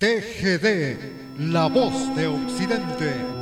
TGD, la voz de Occidente.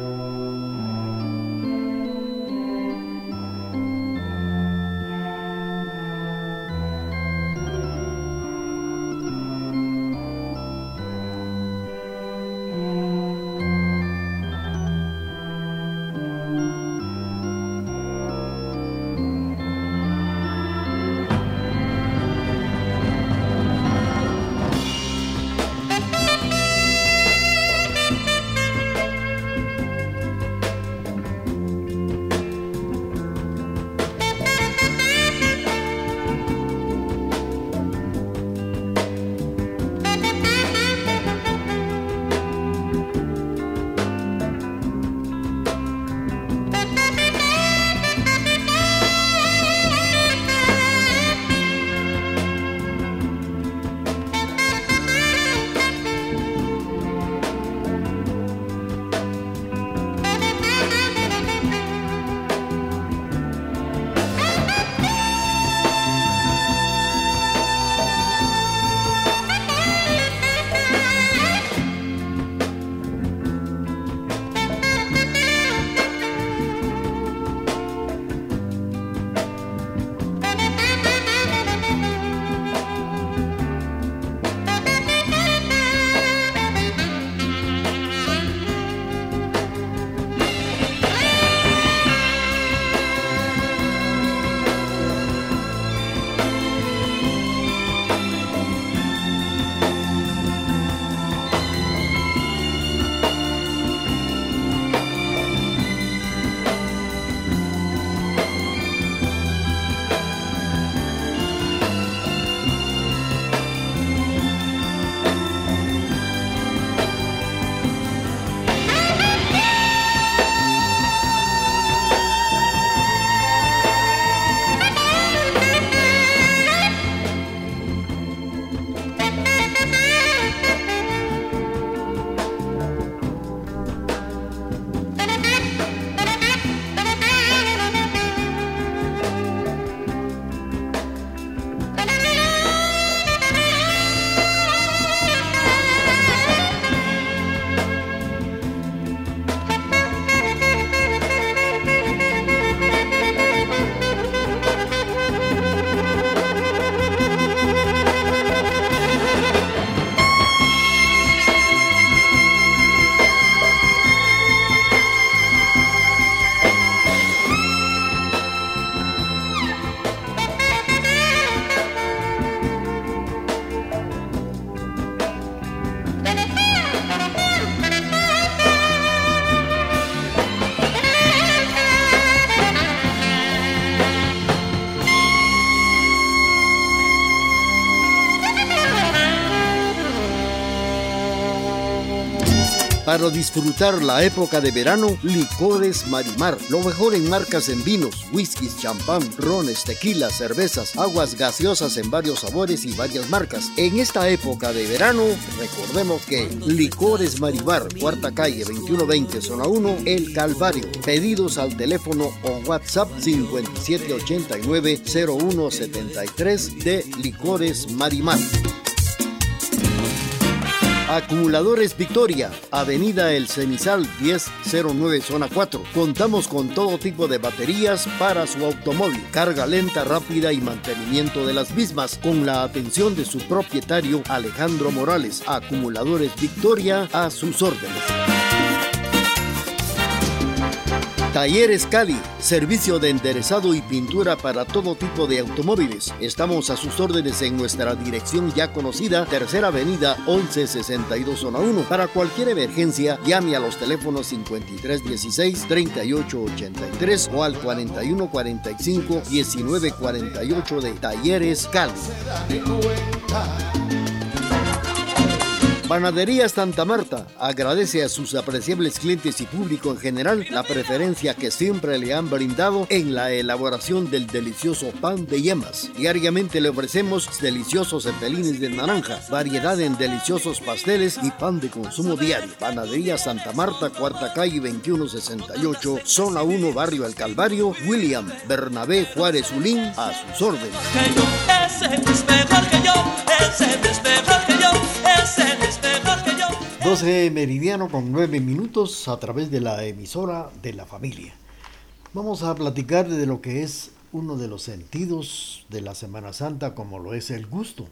Para disfrutar la época de verano, Licores Marimar. Lo mejor en marcas en vinos, whiskies, champán, rones, tequilas, cervezas, aguas gaseosas en varios sabores y varias marcas. En esta época de verano, recordemos que Licores Marimar, cuarta calle 2120, zona 1, El Calvario. Pedidos al teléfono o WhatsApp 5789-0173 de Licores Marimar. Acumuladores Victoria, Avenida El Cenizal 1009 Zona 4. Contamos con todo tipo de baterías para su automóvil, carga lenta, rápida y mantenimiento de las mismas, con la atención de su propietario Alejandro Morales. Acumuladores Victoria a sus órdenes. Talleres Cali, servicio de enderezado y pintura para todo tipo de automóviles. Estamos a sus órdenes en nuestra dirección ya conocida, Tercera Avenida 1162 Zona 1. Para cualquier emergencia, llame a los teléfonos 5316-3883 o al 4145-1948 de Talleres Cali. Panadería Santa Marta agradece a sus apreciables clientes y público en general la preferencia que siempre le han brindado en la elaboración del delicioso pan de yemas. Diariamente le ofrecemos deliciosos cepelines de naranja, variedad en deliciosos pasteles y pan de consumo diario. Panadería Santa Marta, cuarta calle 2168, zona 1, barrio El Calvario, William Bernabé Juárez Ulín, a sus órdenes. 12 meridiano con 9 minutos a través de la emisora de la familia. Vamos a platicar de lo que es uno de los sentidos de la Semana Santa como lo es el gusto.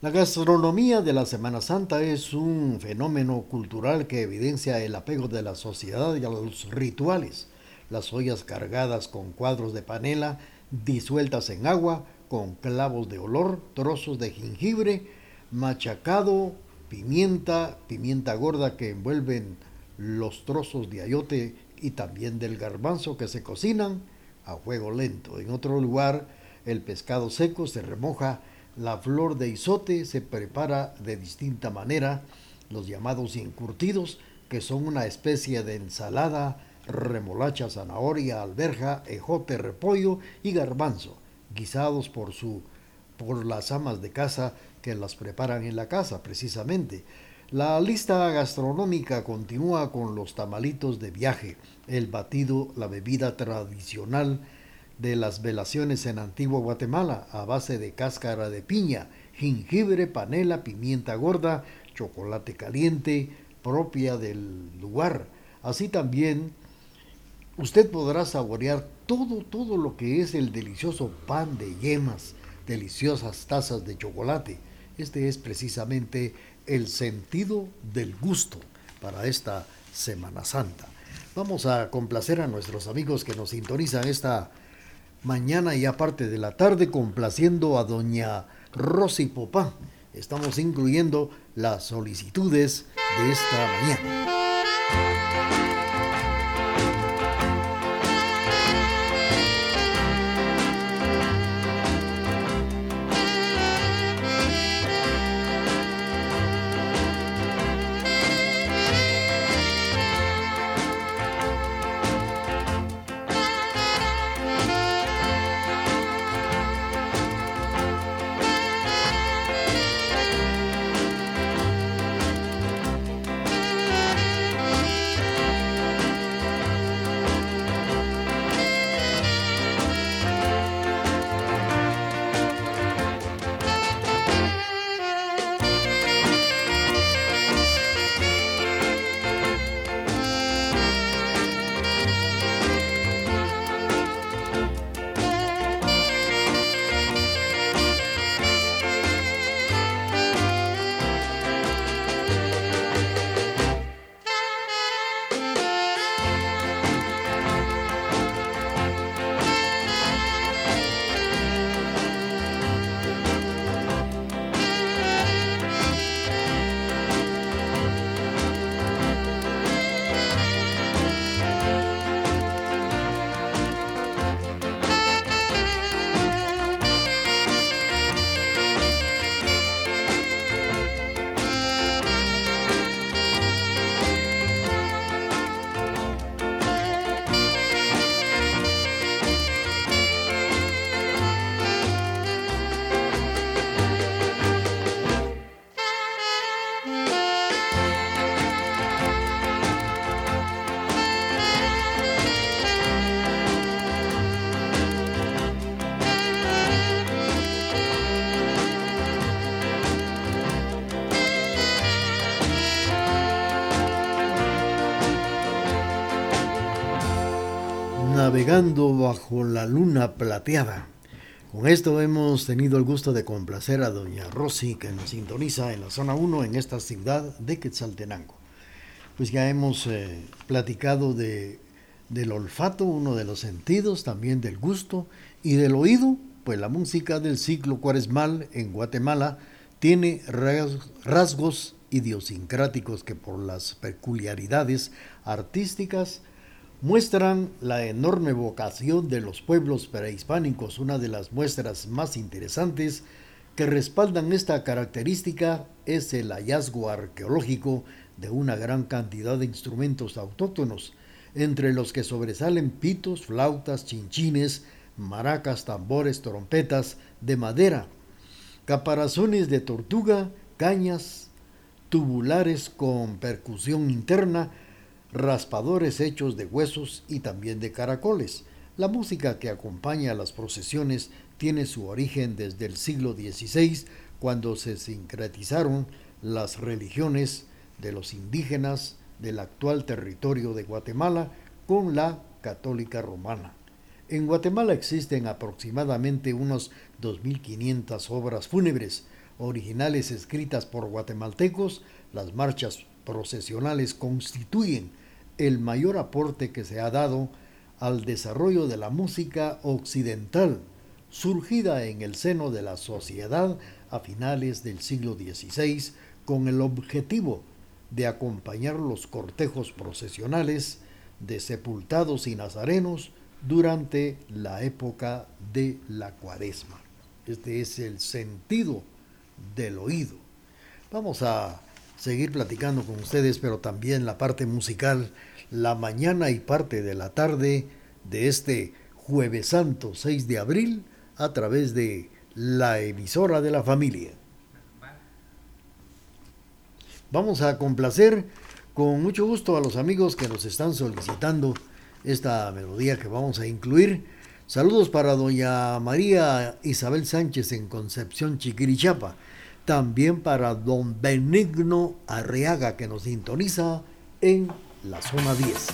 La gastronomía de la Semana Santa es un fenómeno cultural que evidencia el apego de la sociedad y a los rituales. Las ollas cargadas con cuadros de panela disueltas en agua, con clavos de olor, trozos de jengibre, machacado, pimienta, pimienta gorda que envuelven los trozos de ayote y también del garbanzo que se cocinan a fuego lento. En otro lugar, el pescado seco se remoja, la flor de isote se prepara de distinta manera, los llamados encurtidos, que son una especie de ensalada, remolacha, zanahoria, alberja, ejote, repollo y garbanzo, guisados por su por las amas de casa que las preparan en la casa, precisamente. La lista gastronómica continúa con los tamalitos de viaje, el batido, la bebida tradicional de las velaciones en Antigua Guatemala a base de cáscara de piña, jengibre, panela, pimienta gorda, chocolate caliente, propia del lugar. Así también usted podrá saborear todo, todo lo que es el delicioso pan de yemas, deliciosas tazas de chocolate. Este es precisamente el sentido del gusto para esta Semana Santa. Vamos a complacer a nuestros amigos que nos sintonizan esta mañana y aparte de la tarde, complaciendo a doña Rosy Popá. Estamos incluyendo las solicitudes de esta mañana. Navegando bajo la luna plateada. Con esto hemos tenido el gusto de complacer a doña Rosy que nos sintoniza en la zona 1 en esta ciudad de Quetzaltenango. Pues ya hemos eh, platicado de, del olfato, uno de los sentidos, también del gusto y del oído, pues la música del ciclo cuaresmal en Guatemala tiene rasgos idiosincráticos que por las peculiaridades artísticas muestran la enorme vocación de los pueblos prehispánicos. Una de las muestras más interesantes que respaldan esta característica es el hallazgo arqueológico de una gran cantidad de instrumentos autóctonos, entre los que sobresalen pitos, flautas, chinchines, maracas, tambores, trompetas de madera, caparazones de tortuga, cañas, tubulares con percusión interna, raspadores hechos de huesos y también de caracoles. La música que acompaña a las procesiones tiene su origen desde el siglo XVI, cuando se sincretizaron las religiones de los indígenas del actual territorio de Guatemala con la católica romana. En Guatemala existen aproximadamente unos 2.500 obras fúnebres originales escritas por guatemaltecos. Las marchas procesionales constituyen el mayor aporte que se ha dado al desarrollo de la música occidental, surgida en el seno de la sociedad a finales del siglo XVI con el objetivo de acompañar los cortejos procesionales de sepultados y nazarenos durante la época de la cuaresma. Este es el sentido del oído. Vamos a seguir platicando con ustedes, pero también la parte musical, la mañana y parte de la tarde de este jueves santo 6 de abril a través de la emisora de la familia. Vamos a complacer con mucho gusto a los amigos que nos están solicitando esta melodía que vamos a incluir. Saludos para doña María Isabel Sánchez en Concepción Chiquirichapa. También para don Benigno Arriaga que nos sintoniza en la zona 10.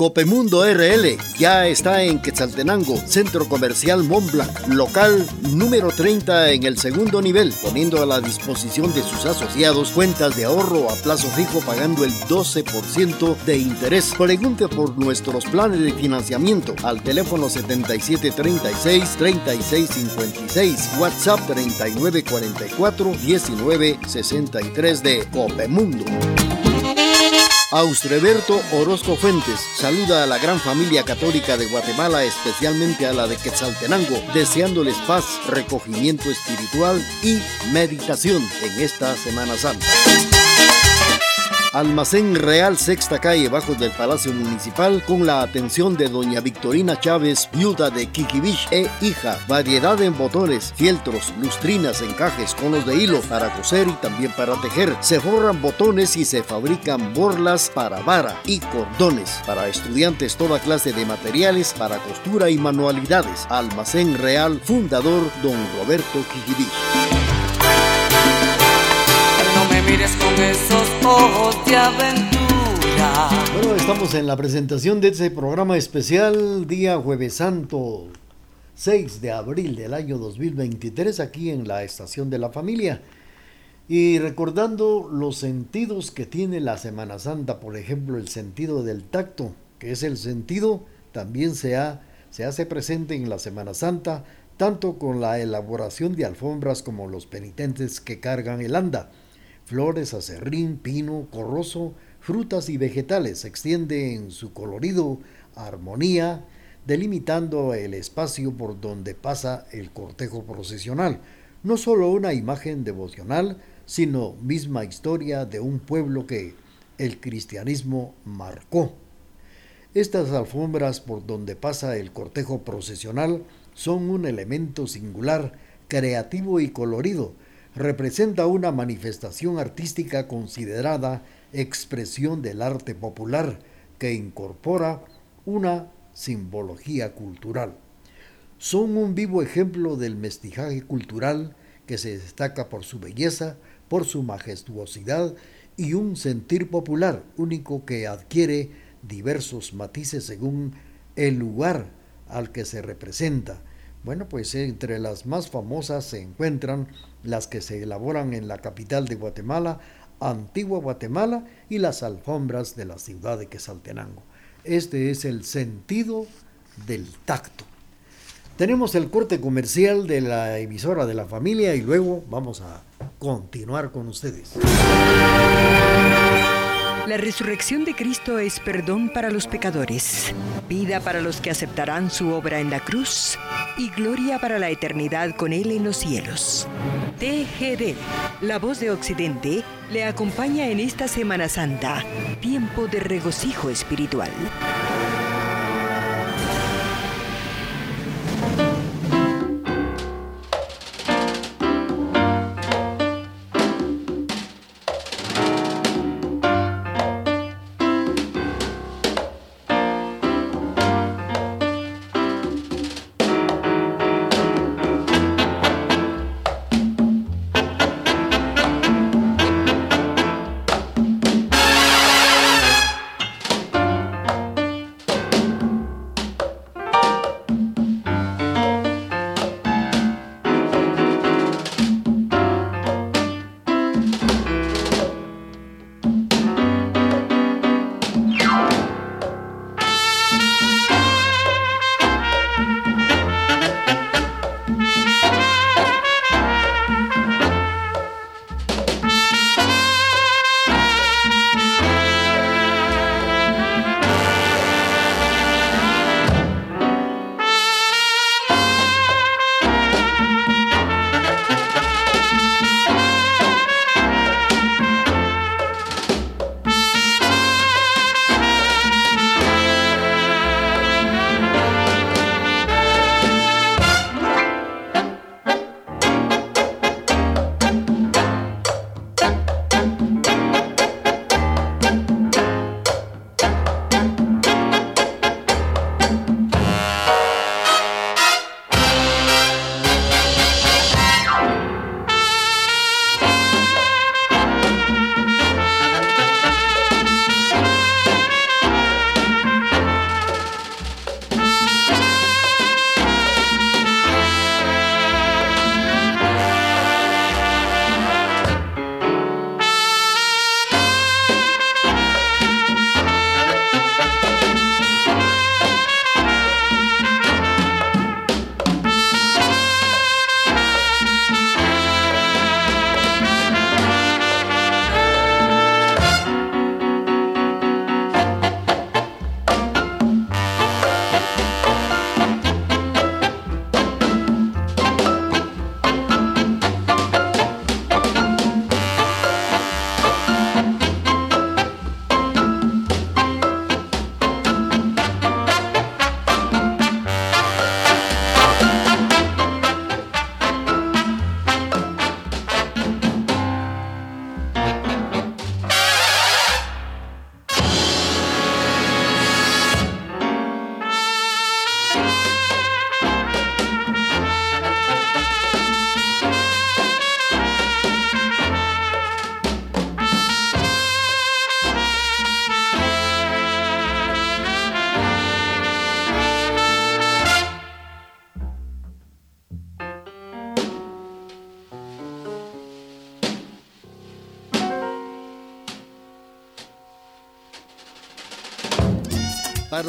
Copemundo RL ya está en Quetzaltenango, Centro Comercial Montblanc, local número 30 en el segundo nivel, poniendo a la disposición de sus asociados cuentas de ahorro a plazo fijo pagando el 12% de interés. Pregunte por nuestros planes de financiamiento al teléfono 7736-3656, WhatsApp 3944-1963 de Copemundo. Austreberto Orozco Fuentes saluda a la gran familia católica de Guatemala, especialmente a la de Quetzaltenango, deseándoles paz, recogimiento espiritual y meditación en esta Semana Santa. Almacén Real Sexta Calle bajo del Palacio Municipal con la atención de doña Victorina Chávez, viuda de Kikibich e hija. Variedad en botones, fieltros, lustrinas, encajes, conos de hilo para coser y también para tejer. Se forran botones y se fabrican borlas para vara y cordones. Para estudiantes toda clase de materiales para costura y manualidades. Almacén Real, fundador don Roberto Kikibich con esos ojos de aventura. Bueno, estamos en la presentación de este programa especial día Jueves Santo 6 de abril del año 2023 aquí en la Estación de la Familia. Y recordando los sentidos que tiene la Semana Santa, por ejemplo, el sentido del tacto, que es el sentido, también se, se hace presente en la Semana Santa, tanto con la elaboración de alfombras como los penitentes que cargan el anda flores, acerrín, pino, corroso, frutas y vegetales. Se extiende en su colorido armonía, delimitando el espacio por donde pasa el cortejo procesional. No solo una imagen devocional, sino misma historia de un pueblo que el cristianismo marcó. Estas alfombras por donde pasa el cortejo procesional son un elemento singular, creativo y colorido, representa una manifestación artística considerada expresión del arte popular que incorpora una simbología cultural. Son un vivo ejemplo del mestizaje cultural que se destaca por su belleza, por su majestuosidad y un sentir popular único que adquiere diversos matices según el lugar al que se representa. Bueno, pues entre las más famosas se encuentran las que se elaboran en la capital de Guatemala, Antigua Guatemala y las alfombras de la ciudad de Quesaltenango. Este es el sentido del tacto. Tenemos el corte comercial de la emisora de la familia y luego vamos a continuar con ustedes. La resurrección de Cristo es perdón para los pecadores, vida para los que aceptarán su obra en la cruz y gloria para la eternidad con Él en los cielos. TGD, la voz de Occidente, le acompaña en esta Semana Santa, tiempo de regocijo espiritual.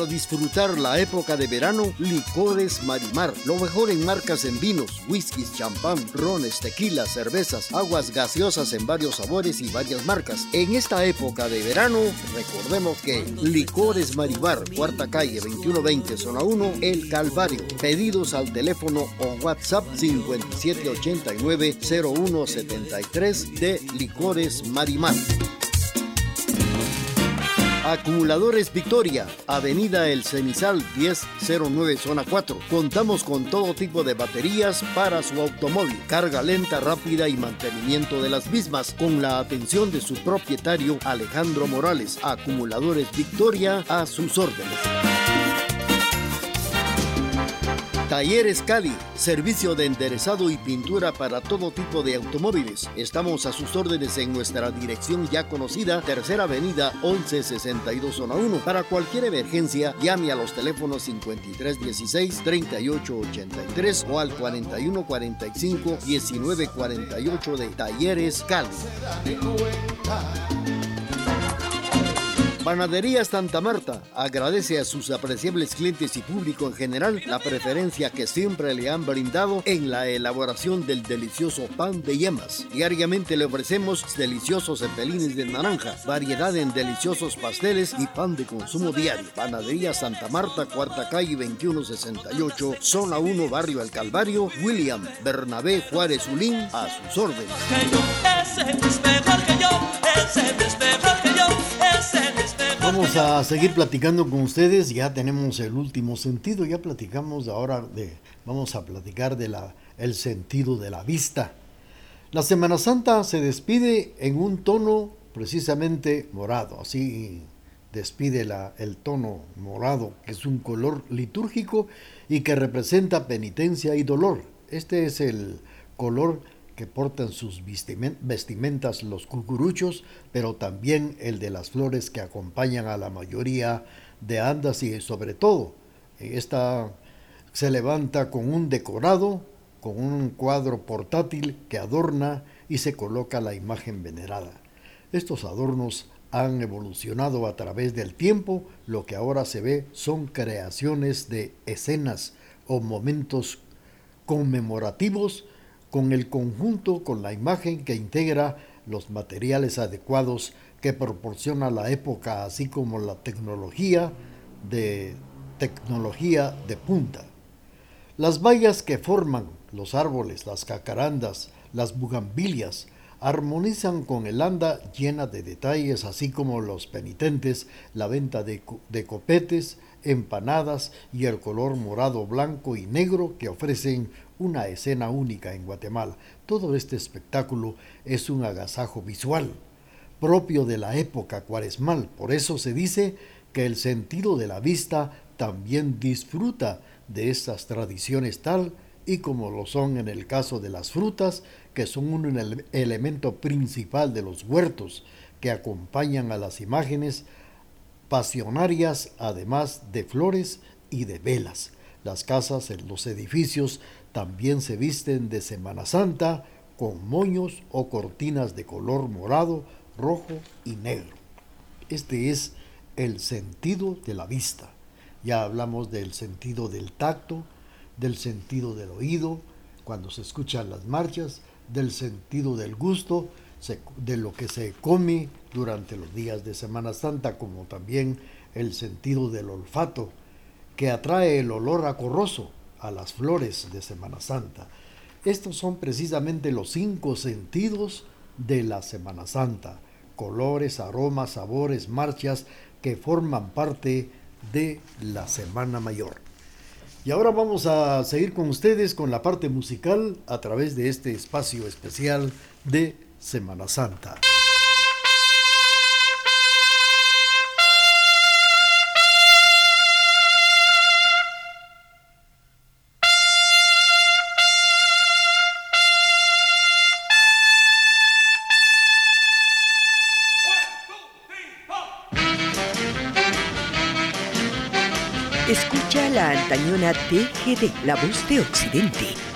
Disfrutar la época de verano, Licores Marimar. Lo mejor en marcas en vinos, whiskies, champán, rones, tequilas, cervezas, aguas gaseosas en varios sabores y varias marcas. En esta época de verano, recordemos que Licores Marimar, cuarta calle 2120, zona 1, El Calvario. Pedidos al teléfono o WhatsApp 5789-0173 de Licores Marimar. Acumuladores Victoria, Avenida El Cenizal 1009 Zona 4. Contamos con todo tipo de baterías para su automóvil, carga lenta, rápida y mantenimiento de las mismas, con la atención de su propietario Alejandro Morales. Acumuladores Victoria a sus órdenes. Talleres Cali, servicio de enderezado y pintura para todo tipo de automóviles. Estamos a sus órdenes en nuestra dirección ya conocida, Tercera Avenida 1162 Zona 1. Para cualquier emergencia, llame a los teléfonos 5316-3883 o al 4145-1948 de Talleres Cali. Panadería Santa Marta agradece a sus apreciables clientes y público en general la preferencia que siempre le han brindado en la elaboración del delicioso pan de yemas. Diariamente le ofrecemos deliciosos cepelines de naranja, variedad en deliciosos pasteles y pan de consumo diario. Panadería Santa Marta, cuarta calle 2168, zona 1, barrio El Calvario, William Bernabé Juárez Ulín, a sus órdenes. Vamos a seguir platicando con ustedes, ya tenemos el último sentido, ya platicamos ahora de, vamos a platicar de la, el sentido de la vista. La Semana Santa se despide en un tono precisamente morado, así despide la, el tono morado, que es un color litúrgico y que representa penitencia y dolor. Este es el color que portan sus vestimentas los cucuruchos, pero también el de las flores que acompañan a la mayoría de andas y sobre todo esta se levanta con un decorado, con un cuadro portátil que adorna y se coloca la imagen venerada. Estos adornos han evolucionado a través del tiempo, lo que ahora se ve son creaciones de escenas o momentos conmemorativos con el conjunto, con la imagen que integra los materiales adecuados que proporciona la época, así como la tecnología de tecnología de punta. Las vallas que forman los árboles, las cacarandas, las bugambilias, armonizan con el anda llena de detalles, así como los penitentes, la venta de, de copetes, empanadas y el color morado, blanco y negro que ofrecen una escena única en Guatemala. Todo este espectáculo es un agasajo visual propio de la época cuaresmal. Por eso se dice que el sentido de la vista también disfruta de estas tradiciones tal y como lo son en el caso de las frutas, que son un elemento principal de los huertos que acompañan a las imágenes pasionarias, además de flores y de velas. Las casas, los edificios también se visten de Semana Santa con moños o cortinas de color morado, rojo y negro. Este es el sentido de la vista. Ya hablamos del sentido del tacto, del sentido del oído, cuando se escuchan las marchas, del sentido del gusto, de lo que se come durante los días de Semana Santa, como también el sentido del olfato, que atrae el olor acorroso a las flores de Semana Santa. Estos son precisamente los cinco sentidos de la Semana Santa, colores, aromas, sabores, marchas que forman parte de la Semana Mayor. Y ahora vamos a seguir con ustedes con la parte musical a través de este espacio especial de Semana Santa. Antañona TGD, la voz de Occidente.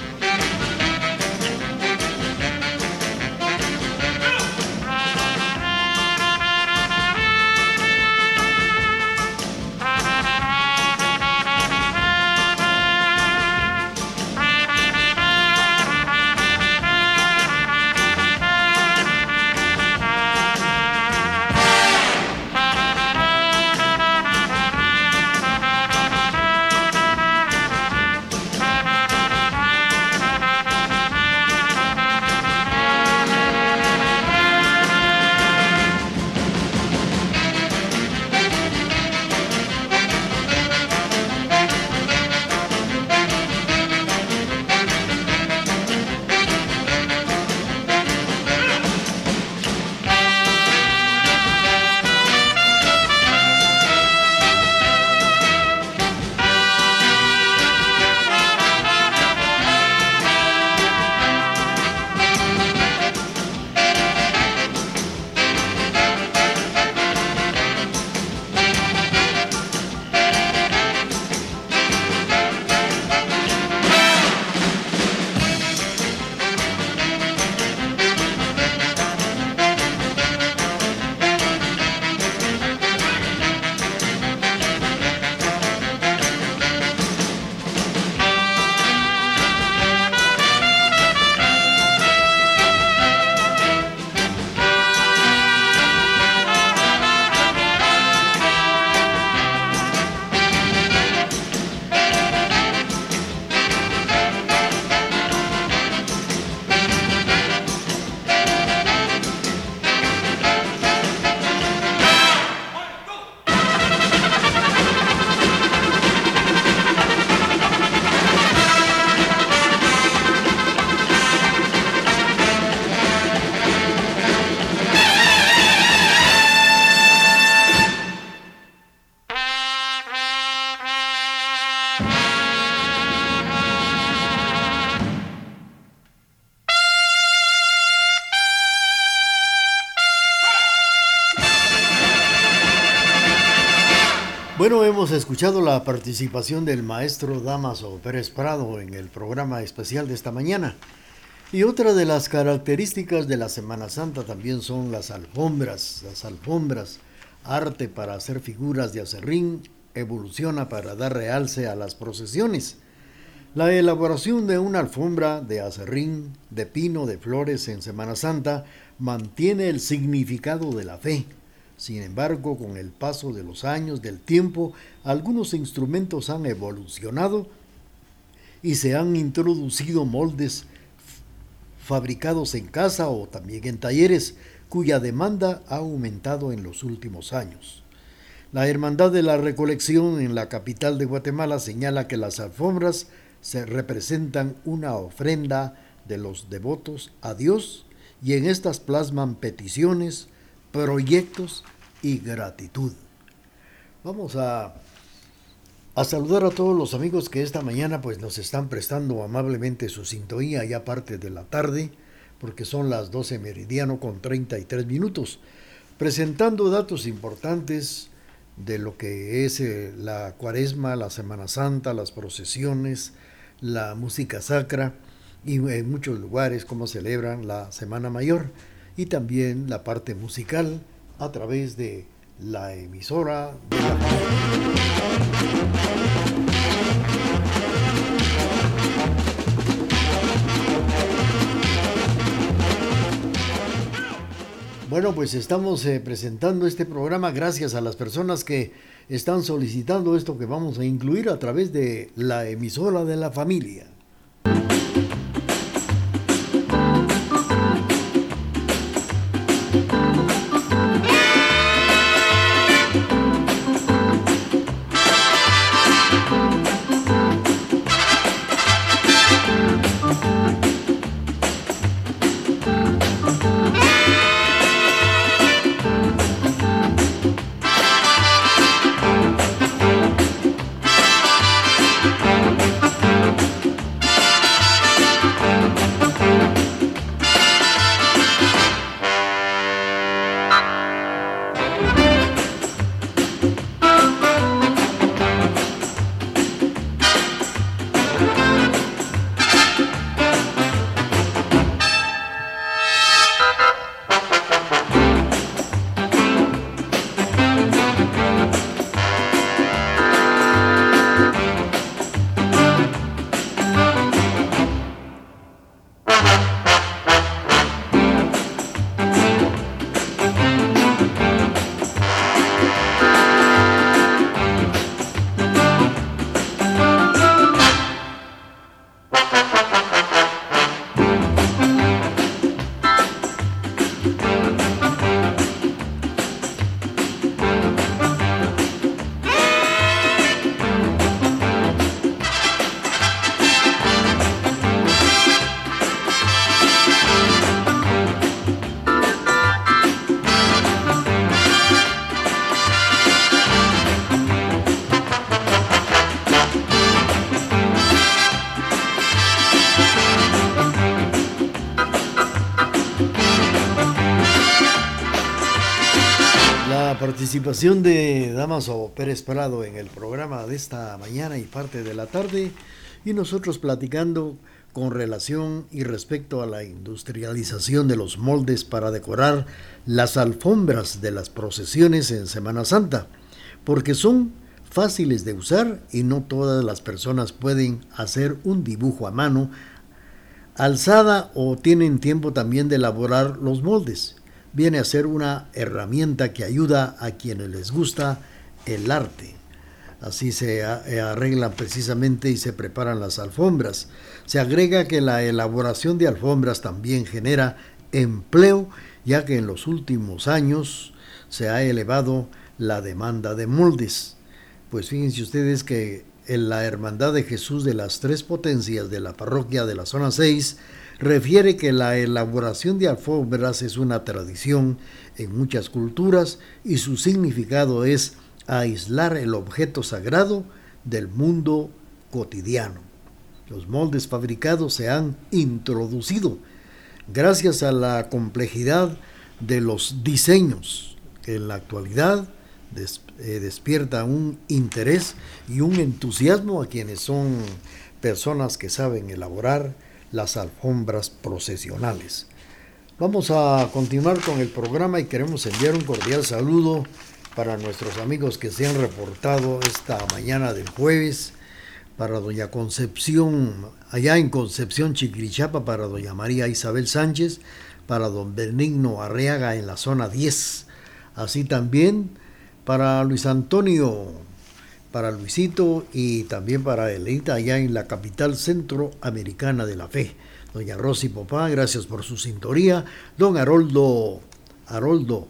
Bueno, hemos escuchado la participación del maestro Damaso Pérez Prado en el programa especial de esta mañana. Y otra de las características de la Semana Santa también son las alfombras. Las alfombras, arte para hacer figuras de acerrín, evoluciona para dar realce a las procesiones. La elaboración de una alfombra de acerrín, de pino, de flores en Semana Santa mantiene el significado de la fe sin embargo, con el paso de los años, del tiempo, algunos instrumentos han evolucionado y se han introducido moldes fabricados en casa o también en talleres cuya demanda ha aumentado en los últimos años. La Hermandad de la Recolección en la capital de Guatemala señala que las alfombras se representan una ofrenda de los devotos a Dios y en estas plasman peticiones, proyectos y gratitud. Vamos a, a saludar a todos los amigos que esta mañana pues nos están prestando amablemente su sintonía ya parte de la tarde, porque son las 12 meridiano con 33 minutos, presentando datos importantes de lo que es eh, la cuaresma, la Semana Santa, las procesiones, la música sacra y en muchos lugares cómo celebran la Semana Mayor y también la parte musical a través de la emisora de la Bueno, pues estamos eh, presentando este programa gracias a las personas que están solicitando esto que vamos a incluir a través de la emisora de la familia. Participación de Damaso Pérez Prado en el programa de esta mañana y parte de la tarde y nosotros platicando con relación y respecto a la industrialización de los moldes para decorar las alfombras de las procesiones en Semana Santa, porque son fáciles de usar y no todas las personas pueden hacer un dibujo a mano alzada o tienen tiempo también de elaborar los moldes viene a ser una herramienta que ayuda a quienes les gusta el arte. Así se eh, arreglan precisamente y se preparan las alfombras. Se agrega que la elaboración de alfombras también genera empleo, ya que en los últimos años se ha elevado la demanda de moldes. Pues fíjense ustedes que en la Hermandad de Jesús de las Tres Potencias de la parroquia de la zona 6 refiere que la elaboración de alfombras es una tradición en muchas culturas y su significado es aislar el objeto sagrado del mundo cotidiano. Los moldes fabricados se han introducido gracias a la complejidad de los diseños que en la actualidad eh, despierta un interés y un entusiasmo a quienes son personas que saben elaborar las alfombras procesionales. Vamos a continuar con el programa y queremos enviar un cordial saludo para nuestros amigos que se han reportado esta mañana del jueves, para doña Concepción, allá en Concepción Chiquirichapa, para doña María Isabel Sánchez, para don Benigno Arriaga en la zona 10, así también para Luis Antonio, para Luisito y también para Elita allá en la capital centroamericana de la fe. Doña Rosy Popá, gracias por su sintonía. Don Haroldo, Haroldo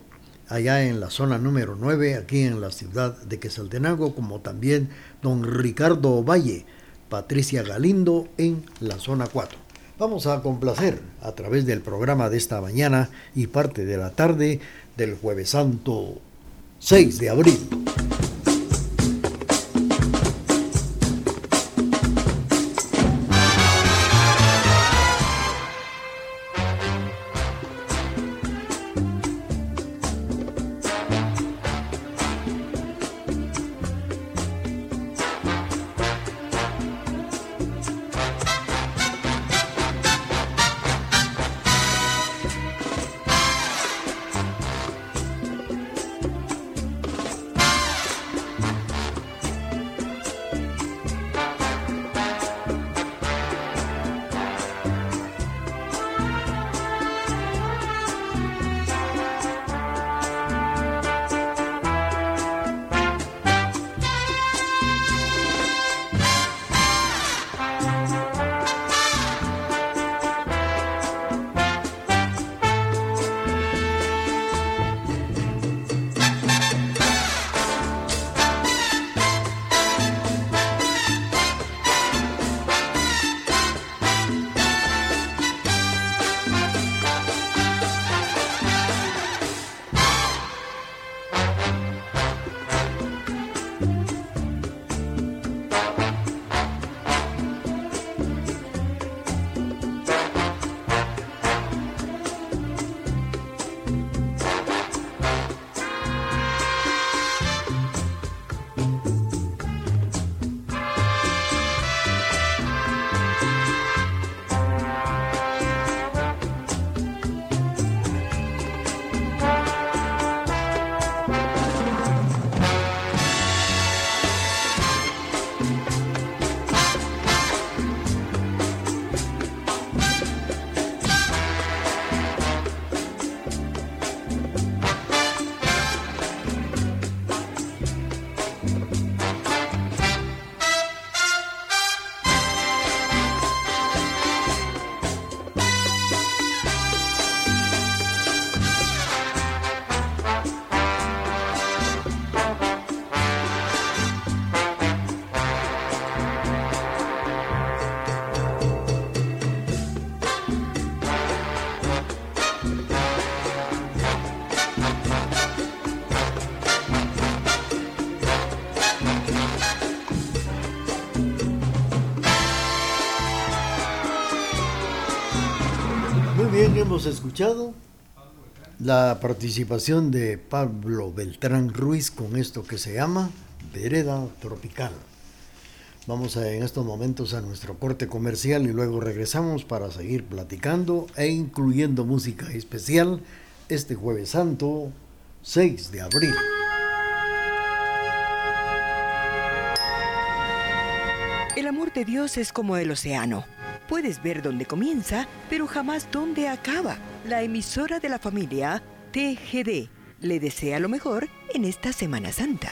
allá en la zona número 9, aquí en la ciudad de Quesaltenango, como también don Ricardo Valle, Patricia Galindo en la zona 4. Vamos a complacer a través del programa de esta mañana y parte de la tarde del jueves santo 6 de abril. Escuchado la participación de Pablo Beltrán Ruiz con esto que se llama Vereda Tropical. Vamos a, en estos momentos a nuestro corte comercial y luego regresamos para seguir platicando e incluyendo música especial este jueves santo 6 de abril. El amor de Dios es como el océano Puedes ver dónde comienza, pero jamás dónde acaba. La emisora de la familia, TGD, le desea lo mejor en esta Semana Santa.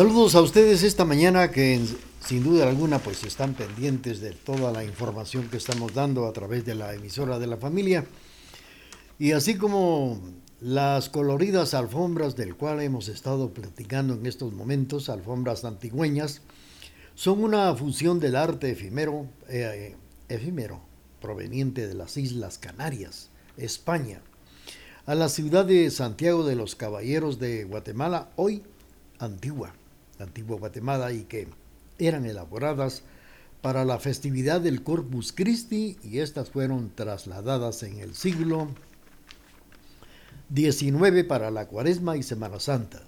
Saludos a ustedes esta mañana que sin duda alguna pues están pendientes de toda la información que estamos dando a través de la emisora de la familia. Y así como las coloridas alfombras del cual hemos estado platicando en estos momentos, alfombras antigüeñas, son una fusión del arte efímero, eh, efímero proveniente de las Islas Canarias, España, a la ciudad de Santiago de los Caballeros de Guatemala, hoy antigua antigua Guatemala y que eran elaboradas para la festividad del Corpus Christi y estas fueron trasladadas en el siglo XIX para la Cuaresma y Semana Santa.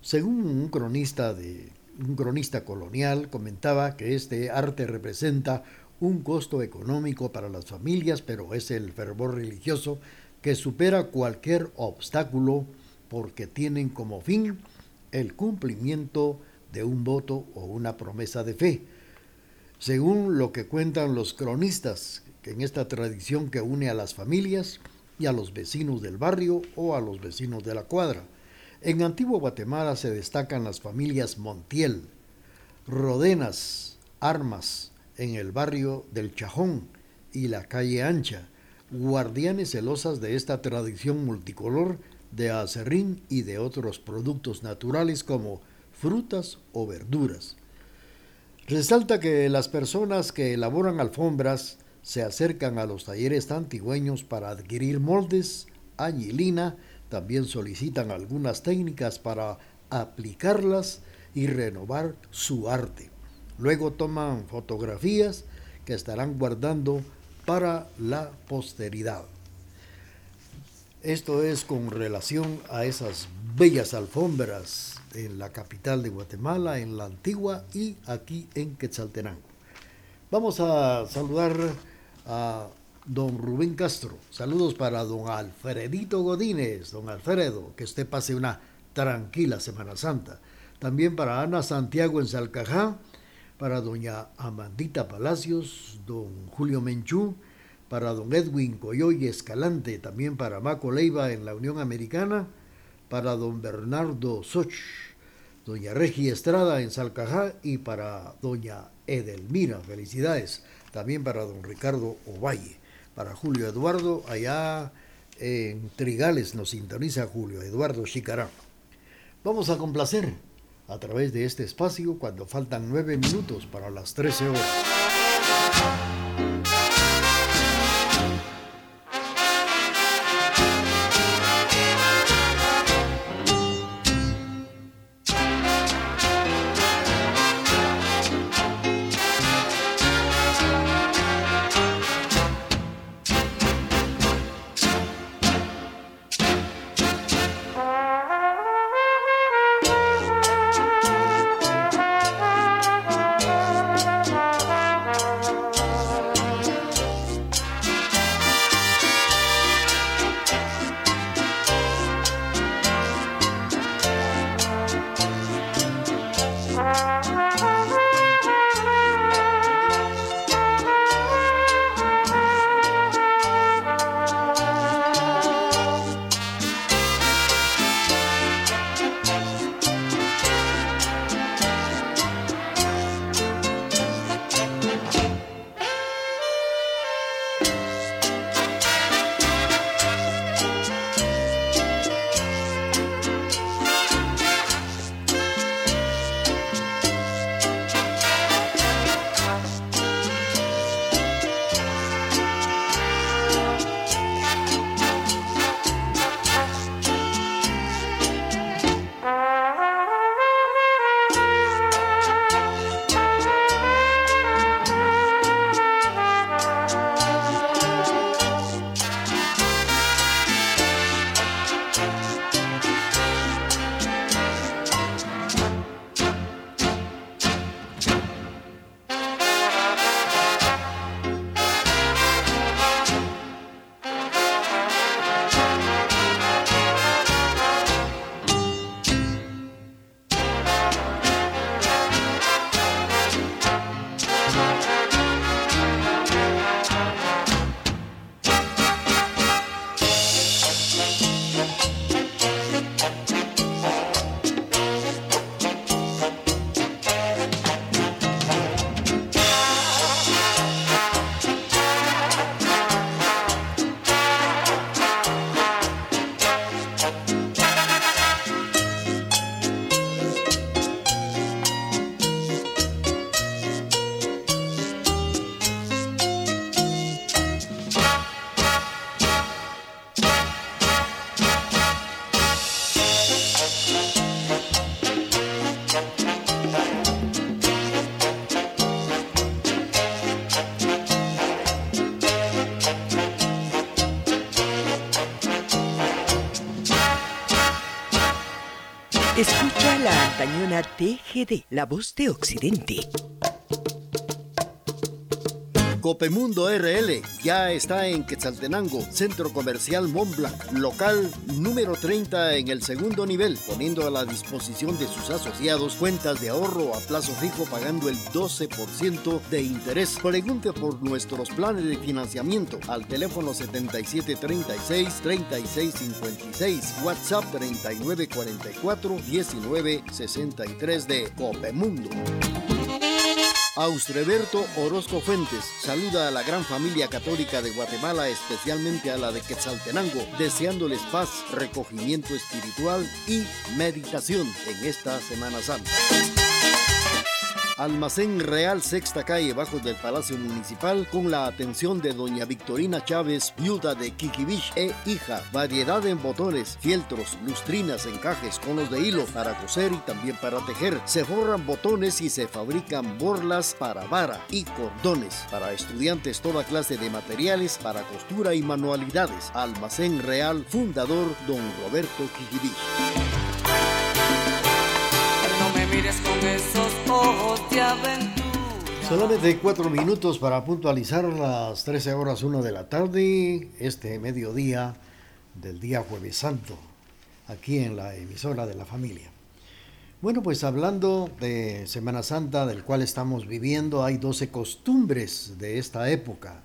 Según un cronista de un cronista colonial comentaba que este arte representa un costo económico para las familias, pero es el fervor religioso que supera cualquier obstáculo porque tienen como fin el cumplimiento de un voto o una promesa de fe. Según lo que cuentan los cronistas, en esta tradición que une a las familias y a los vecinos del barrio o a los vecinos de la cuadra. En Antigua Guatemala se destacan las familias Montiel, Rodenas, Armas, en el barrio del Chajón y la calle Ancha, guardianes celosas de esta tradición multicolor de acerrín y de otros productos naturales como frutas o verduras. Resalta que las personas que elaboran alfombras se acercan a los talleres antigüeños para adquirir moldes, añilina, también solicitan algunas técnicas para aplicarlas y renovar su arte. Luego toman fotografías que estarán guardando para la posteridad. Esto es con relación a esas bellas alfombras en la capital de Guatemala, en la antigua y aquí en Quetzaltenango. Vamos a saludar a don Rubén Castro. Saludos para don Alfredito Godínez, don Alfredo, que usted pase una tranquila Semana Santa. También para Ana Santiago en Salcajá, para doña Amandita Palacios, don Julio Menchú, para don Edwin Coyoy Escalante, también para Maco Leiva en la Unión Americana, para don Bernardo Soch, doña Regi Estrada en Salcajá y para doña Edelmira, felicidades, también para don Ricardo Ovalle, para Julio Eduardo, allá en Trigales nos sintoniza Julio Eduardo Chicará. Vamos a complacer a través de este espacio cuando faltan nueve minutos para las 13 horas. TGD, la voz de Occidente. Copemundo RL ya está en Quetzaltenango, Centro Comercial Montblanc, local número 30 en el segundo nivel, poniendo a la disposición de sus asociados cuentas de ahorro a plazo fijo pagando el 12% de interés. Pregunte por nuestros planes de financiamiento al teléfono 7736-3656, WhatsApp 3944-1963 de Copemundo. Austreberto Orozco Fuentes saluda a la gran familia católica de Guatemala, especialmente a la de Quetzaltenango, deseándoles paz, recogimiento espiritual y meditación en esta Semana Santa. Almacén Real Sexta Calle, bajo del Palacio Municipal, con la atención de doña Victorina Chávez, viuda de Kikibich e hija. Variedad en botones, fieltros, lustrinas, encajes, conos de hilo para coser y también para tejer. Se forran botones y se fabrican borlas para vara y cordones. Para estudiantes, toda clase de materiales para costura y manualidades. Almacén Real, fundador don Roberto Kikibich Solamente cuatro minutos para puntualizar las 13 horas 1 de la tarde, este mediodía del día Jueves Santo, aquí en la emisora de la familia. Bueno, pues hablando de Semana Santa, del cual estamos viviendo, hay 12 costumbres de esta época.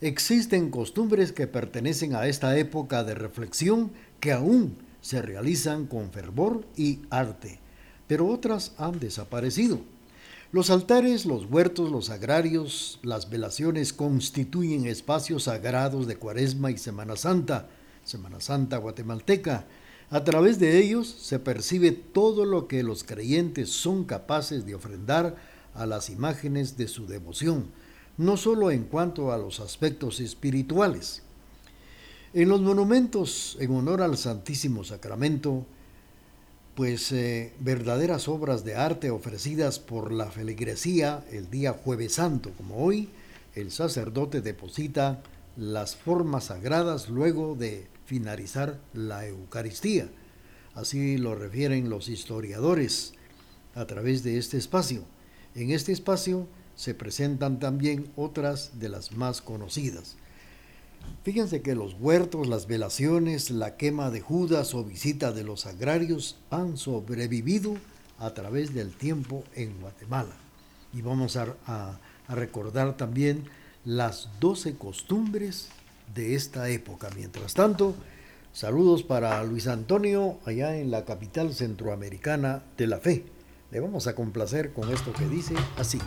Existen costumbres que pertenecen a esta época de reflexión que aún se realizan con fervor y arte pero otras han desaparecido. Los altares, los huertos, los agrarios, las velaciones constituyen espacios sagrados de Cuaresma y Semana Santa, Semana Santa guatemalteca. A través de ellos se percibe todo lo que los creyentes son capaces de ofrendar a las imágenes de su devoción, no solo en cuanto a los aspectos espirituales. En los monumentos en honor al Santísimo Sacramento, pues eh, verdaderas obras de arte ofrecidas por la feligresía el día jueves santo, como hoy el sacerdote deposita las formas sagradas luego de finalizar la Eucaristía. Así lo refieren los historiadores a través de este espacio. En este espacio se presentan también otras de las más conocidas. Fíjense que los huertos, las velaciones, la quema de Judas o visita de los agrarios han sobrevivido a través del tiempo en Guatemala. Y vamos a, recordar también las doce costumbres de esta época. Mientras tanto, saludos para Luis Antonio allá en la capital centroamericana de la fe. Le vamos a complacer con esto que dice así.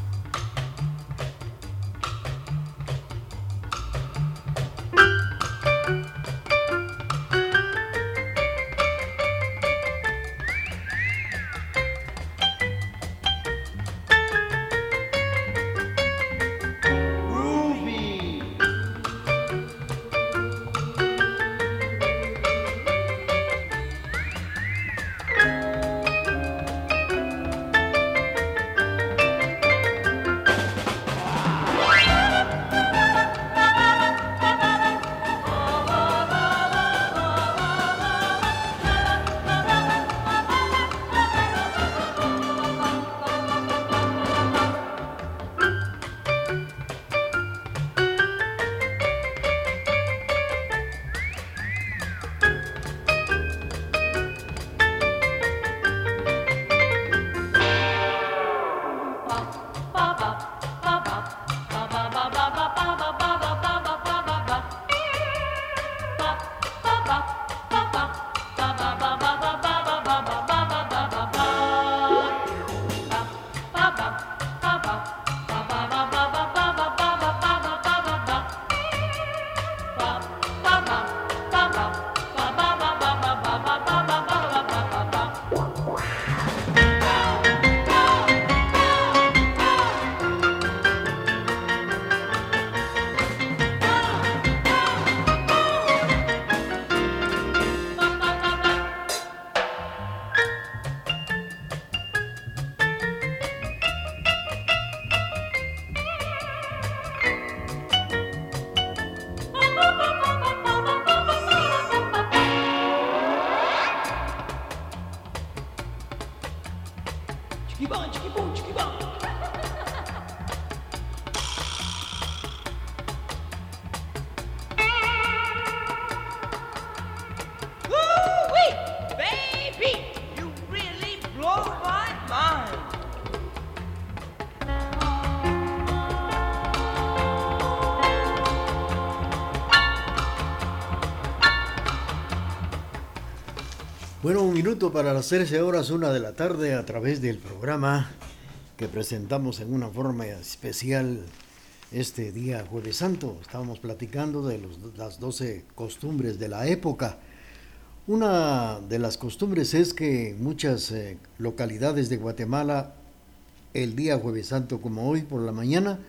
Bueno, un minuto para las 13 horas, una de la tarde, a través del programa que presentamos en una forma especial este día Jueves Santo. Estábamos platicando de las 12 costumbres de la época. Una de las costumbres es que en muchas eh, localidades de Guatemala, el día Jueves Santo como hoy por la mañana,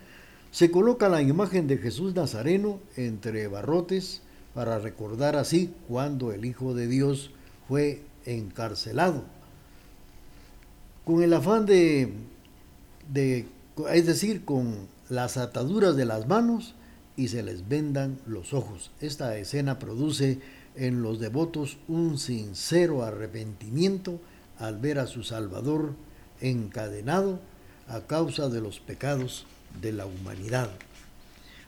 se coloca la imagen de Jesús Nazareno entre barrotes para recordar así cuando el Hijo de Dios fue encarcelado. Con el afán de, es decir, con las ataduras de las manos y se les vendan los ojos. Esta escena produce en los devotos un sincero arrepentimiento al ver a su Salvador encadenado a causa de los pecados de la humanidad.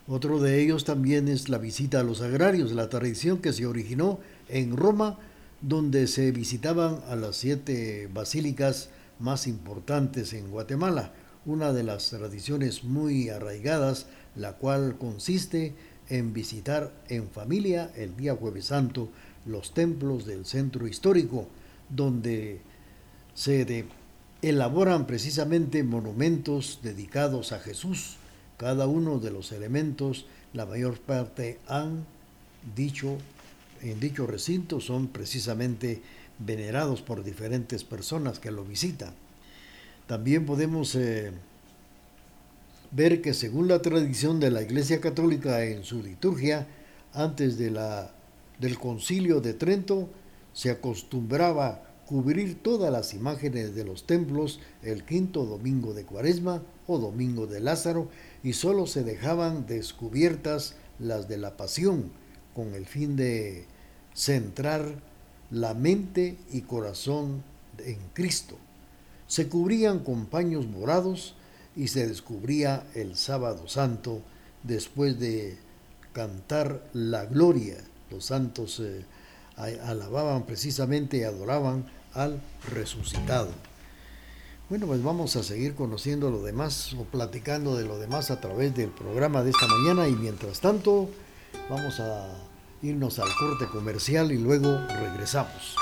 Otro de ellos también es la visita a los agrarios, la tradición que se originó en Roma donde se visitaban a las siete basílicas más importantes en Guatemala, una de las tradiciones muy arraigadas, la cual consiste en visitar en familia el día jueves santo los templos del centro histórico, donde se elaboran precisamente monumentos dedicados a Jesús. Cada uno de los elementos, la mayor parte han dicho en dicho recinto son precisamente venerados por diferentes personas que lo visitan. También podemos eh, ver que según la tradición de la Iglesia Católica en su liturgia, antes de la, del concilio de Trento, se acostumbraba cubrir todas las imágenes de los templos el quinto domingo de Cuaresma o domingo de Lázaro y solo se dejaban descubiertas las de la Pasión, con el fin de centrar la mente y corazón en Cristo. Se cubrían con paños morados y se descubría el sábado santo después de cantar la gloria. Los santos eh, alababan precisamente y adoraban al resucitado. Bueno, pues vamos a seguir conociendo lo demás o platicando de lo demás a través del programa de esta mañana y mientras tanto vamos a irnos al corte comercial y luego regresamos.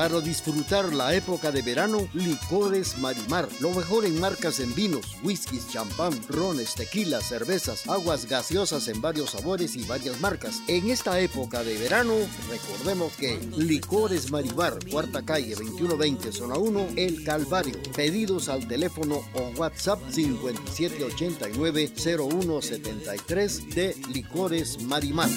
Para disfrutar la época de verano, Licores Marimar. Lo mejor en marcas en vinos, whiskies, champán, rones, tequilas, cervezas, aguas gaseosas en varios sabores y varias marcas. En esta época de verano, recordemos que Licores Maribar, cuarta calle 2120, zona 1, El Calvario. Pedidos al teléfono o WhatsApp 5789-0173 de Licores Marimar.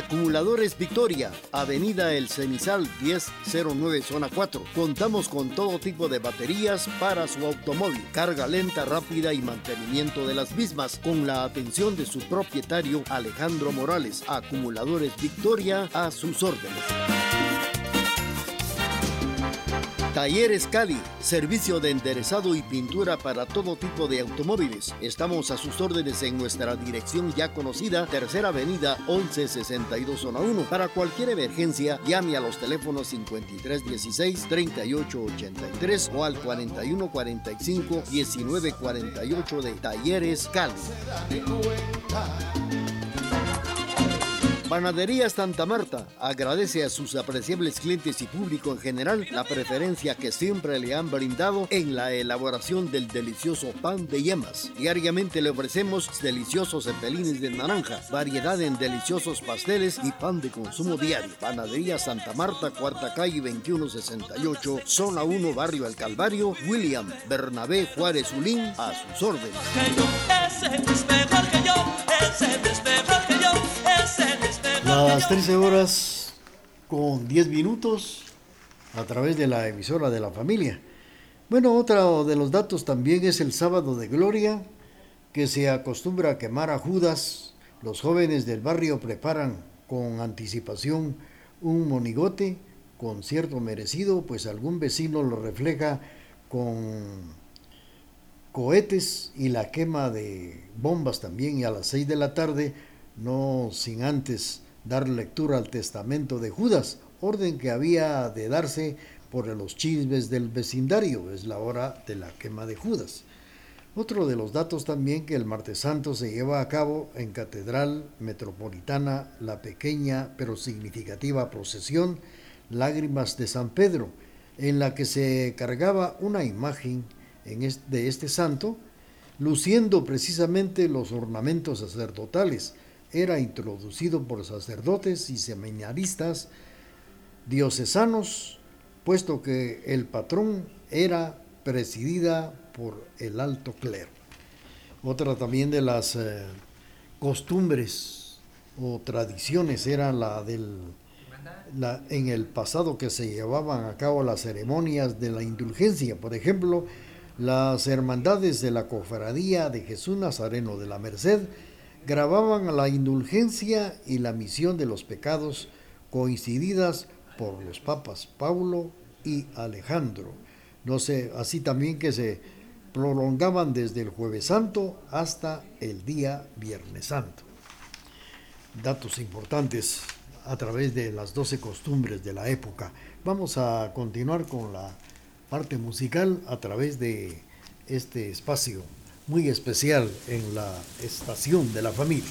Acumuladores Victoria, Avenida El Cenizal 1009 Zona 4. Contamos con todo tipo de baterías para su automóvil, carga lenta, rápida y mantenimiento de las mismas, con la atención de su propietario Alejandro Morales. Acumuladores Victoria a sus órdenes. Talleres Cali, servicio de enderezado y pintura para todo tipo de automóviles. Estamos a sus órdenes en nuestra dirección ya conocida, Tercera Avenida 1162 Zona 1. Para cualquier emergencia, llame a los teléfonos 5316-3883 o al 4145-1948 de Talleres Cali. Panadería Santa Marta agradece a sus apreciables clientes y público en general la preferencia que siempre le han brindado en la elaboración del delicioso pan de yemas. Diariamente le ofrecemos deliciosos cepelines de naranja, variedad en deliciosos pasteles y pan de consumo diario. Panadería Santa Marta, cuarta calle 2168, zona 1, barrio El Calvario, William Bernabé Juárez Ulín, a sus órdenes. Las 13 horas con 10 minutos a través de la emisora de la familia. Bueno, otro de los datos también es el sábado de gloria, que se acostumbra a quemar a Judas. Los jóvenes del barrio preparan con anticipación un monigote, con cierto merecido, pues algún vecino lo refleja con cohetes y la quema de bombas también y a las 6 de la tarde, no sin antes dar lectura al testamento de Judas, orden que había de darse por los chismes del vecindario, es la hora de la quema de Judas. Otro de los datos también que el martes santo se lleva a cabo en Catedral Metropolitana la pequeña pero significativa procesión Lágrimas de San Pedro, en la que se cargaba una imagen de este santo, luciendo precisamente los ornamentos sacerdotales, era introducido por sacerdotes y seminaristas diocesanos, puesto que el patrón era presidida por el alto clero. Otra también de las eh, costumbres o tradiciones era la del la, en el pasado que se llevaban a cabo las ceremonias de la indulgencia, por ejemplo, las hermandades de la cofradía de Jesús Nazareno de la Merced grababan la indulgencia y la misión de los pecados coincididas por los papas Paulo y Alejandro. No sé, así también que se prolongaban desde el jueves santo hasta el día viernes santo. Datos importantes a través de las doce costumbres de la época. Vamos a continuar con la parte musical a través de este espacio muy especial en la estación de la familia.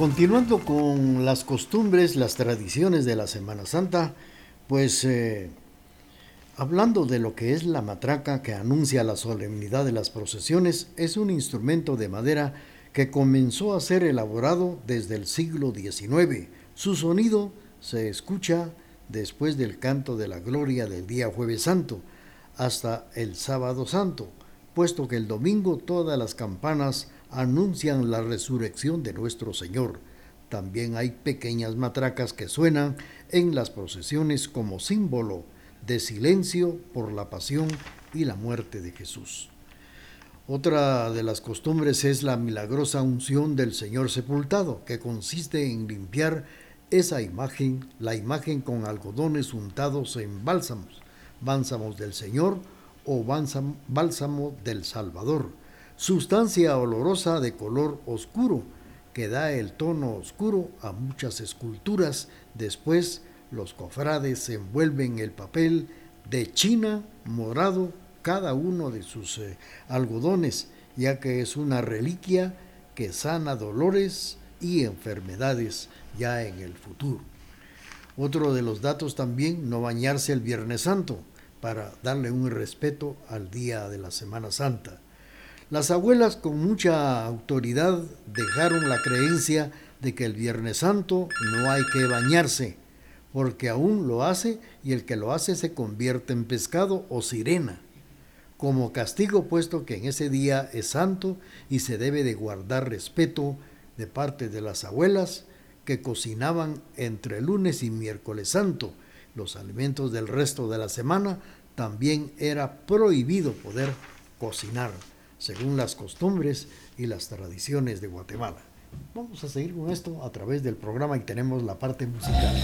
Continuando con las costumbres, las tradiciones de la Semana Santa, pues eh, hablando de lo que es la matraca que anuncia la solemnidad de las procesiones, es un instrumento de madera que comenzó a ser elaborado desde el siglo XIX. Su sonido se escucha después del canto de la gloria del día jueves santo hasta el sábado santo, puesto que el domingo todas las campanas anuncian la resurrección de nuestro Señor. También hay pequeñas matracas que suenan en las procesiones como símbolo de silencio por la pasión y la muerte de Jesús. Otra de las costumbres es la milagrosa unción del Señor sepultado, que consiste en limpiar esa imagen, la imagen con algodones untados en bálsamos, bálsamos del Señor o bálsamo, del Salvador, sustancia olorosa de color oscuro que da el tono oscuro a muchas esculturas. Después los cofrades envuelven el papel de china morado cada uno de sus eh, algodones, ya que es una reliquia que sana dolores y enfermedades ya en el futuro. Otro de los datos también, no bañarse el Viernes Santo para darle un respeto al día de la Semana Santa. Las abuelas con mucha autoridad dejaron la creencia de que el Viernes Santo no hay que bañarse, porque aún lo hace y el que lo hace se convierte en pescado o sirena como castigo puesto que en ese día es santo y se debe de guardar respeto de parte de las abuelas que cocinaban entre lunes y miércoles santo. Los alimentos del resto de la semana también era prohibido poder cocinar, según las costumbres y las tradiciones de Guatemala. Vamos a seguir con esto a través del programa y tenemos la parte musical.